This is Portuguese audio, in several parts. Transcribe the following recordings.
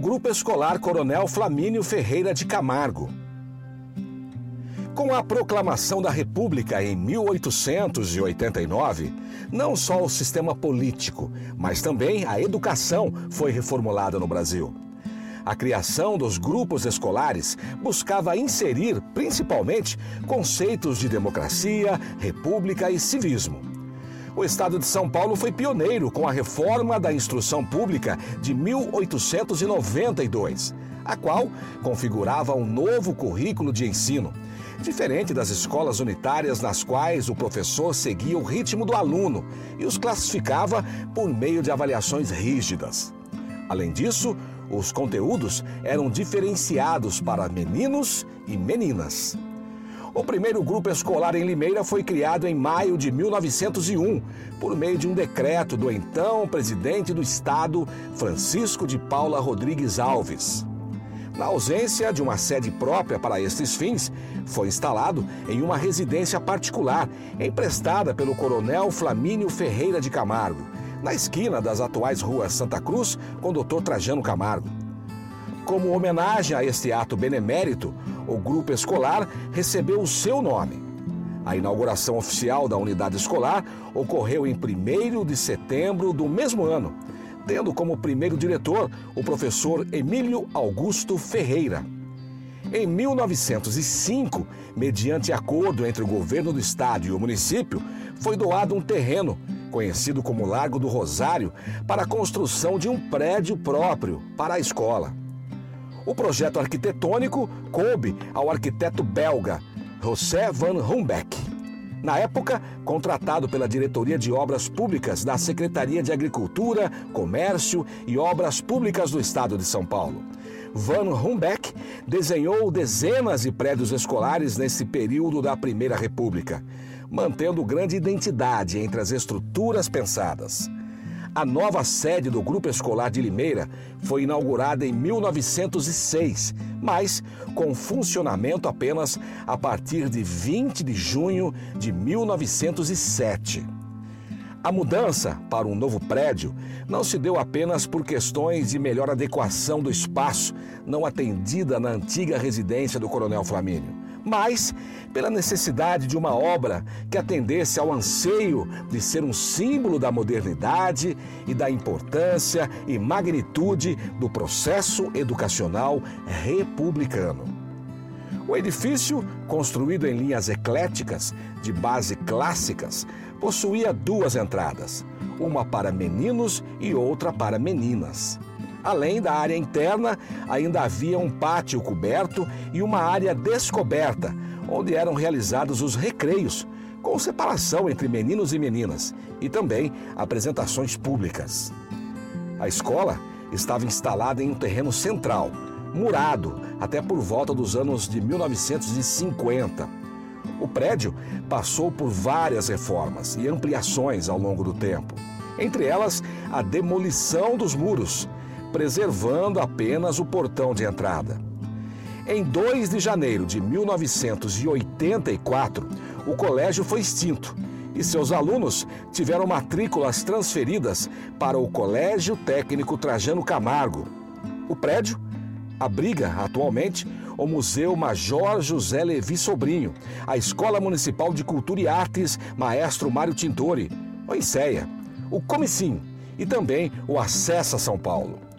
Grupo Escolar Coronel Flamínio Ferreira de Camargo. Com a proclamação da República em 1889, não só o sistema político, mas também a educação foi reformulada no Brasil. A criação dos grupos escolares buscava inserir, principalmente, conceitos de democracia, república e civismo. O estado de São Paulo foi pioneiro com a reforma da instrução pública de 1892, a qual configurava um novo currículo de ensino diferente das escolas unitárias nas quais o professor seguia o ritmo do aluno e os classificava por meio de avaliações rígidas. Além disso, os conteúdos eram diferenciados para meninos e meninas. O primeiro grupo escolar em Limeira foi criado em maio de 1901, por meio de um decreto do então presidente do Estado, Francisco de Paula Rodrigues Alves. Na ausência de uma sede própria para estes fins, foi instalado em uma residência particular emprestada pelo coronel Flamínio Ferreira de Camargo, na esquina das atuais ruas Santa Cruz com Dr. Trajano Camargo. Como homenagem a este ato benemérito, o grupo escolar recebeu o seu nome. A inauguração oficial da unidade escolar ocorreu em 1 de setembro do mesmo ano tendo como primeiro diretor o professor Emílio Augusto Ferreira. Em 1905, mediante acordo entre o governo do estado e o município, foi doado um terreno, conhecido como Largo do Rosário, para a construção de um prédio próprio para a escola. O projeto arquitetônico coube ao arquiteto belga José van Humbeck na época, contratado pela Diretoria de Obras Públicas da Secretaria de Agricultura, Comércio e Obras Públicas do Estado de São Paulo. Van Humbeck desenhou dezenas de prédios escolares nesse período da Primeira República, mantendo grande identidade entre as estruturas pensadas. A nova sede do Grupo Escolar de Limeira foi inaugurada em 1906, mas com funcionamento apenas a partir de 20 de junho de 1907. A mudança para um novo prédio não se deu apenas por questões de melhor adequação do espaço não atendida na antiga residência do Coronel Flamínio mas pela necessidade de uma obra que atendesse ao anseio de ser um símbolo da modernidade e da importância e magnitude do processo educacional republicano. O edifício, construído em linhas ecléticas, de base clássicas, possuía duas entradas, uma para meninos e outra para meninas. Além da área interna, ainda havia um pátio coberto e uma área descoberta, onde eram realizados os recreios, com separação entre meninos e meninas, e também apresentações públicas. A escola estava instalada em um terreno central, murado até por volta dos anos de 1950. O prédio passou por várias reformas e ampliações ao longo do tempo, entre elas a demolição dos muros preservando apenas o portão de entrada. Em 2 de janeiro de 1984, o colégio foi extinto e seus alunos tiveram matrículas transferidas para o Colégio Técnico Trajano Camargo. O prédio abriga atualmente o Museu Major José Levi Sobrinho, a Escola Municipal de Cultura e Artes Maestro Mário Tintori, o INSEA, o Comicim e também o Acessa São Paulo.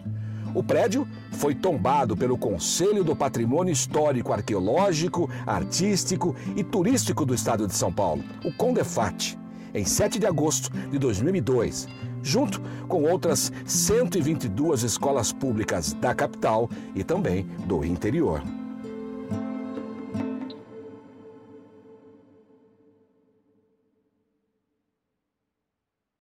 O prédio foi tombado pelo Conselho do Patrimônio Histórico, Arqueológico, Artístico e Turístico do Estado de São Paulo, o CONDEFAT, em 7 de agosto de 2002, junto com outras 122 escolas públicas da capital e também do interior.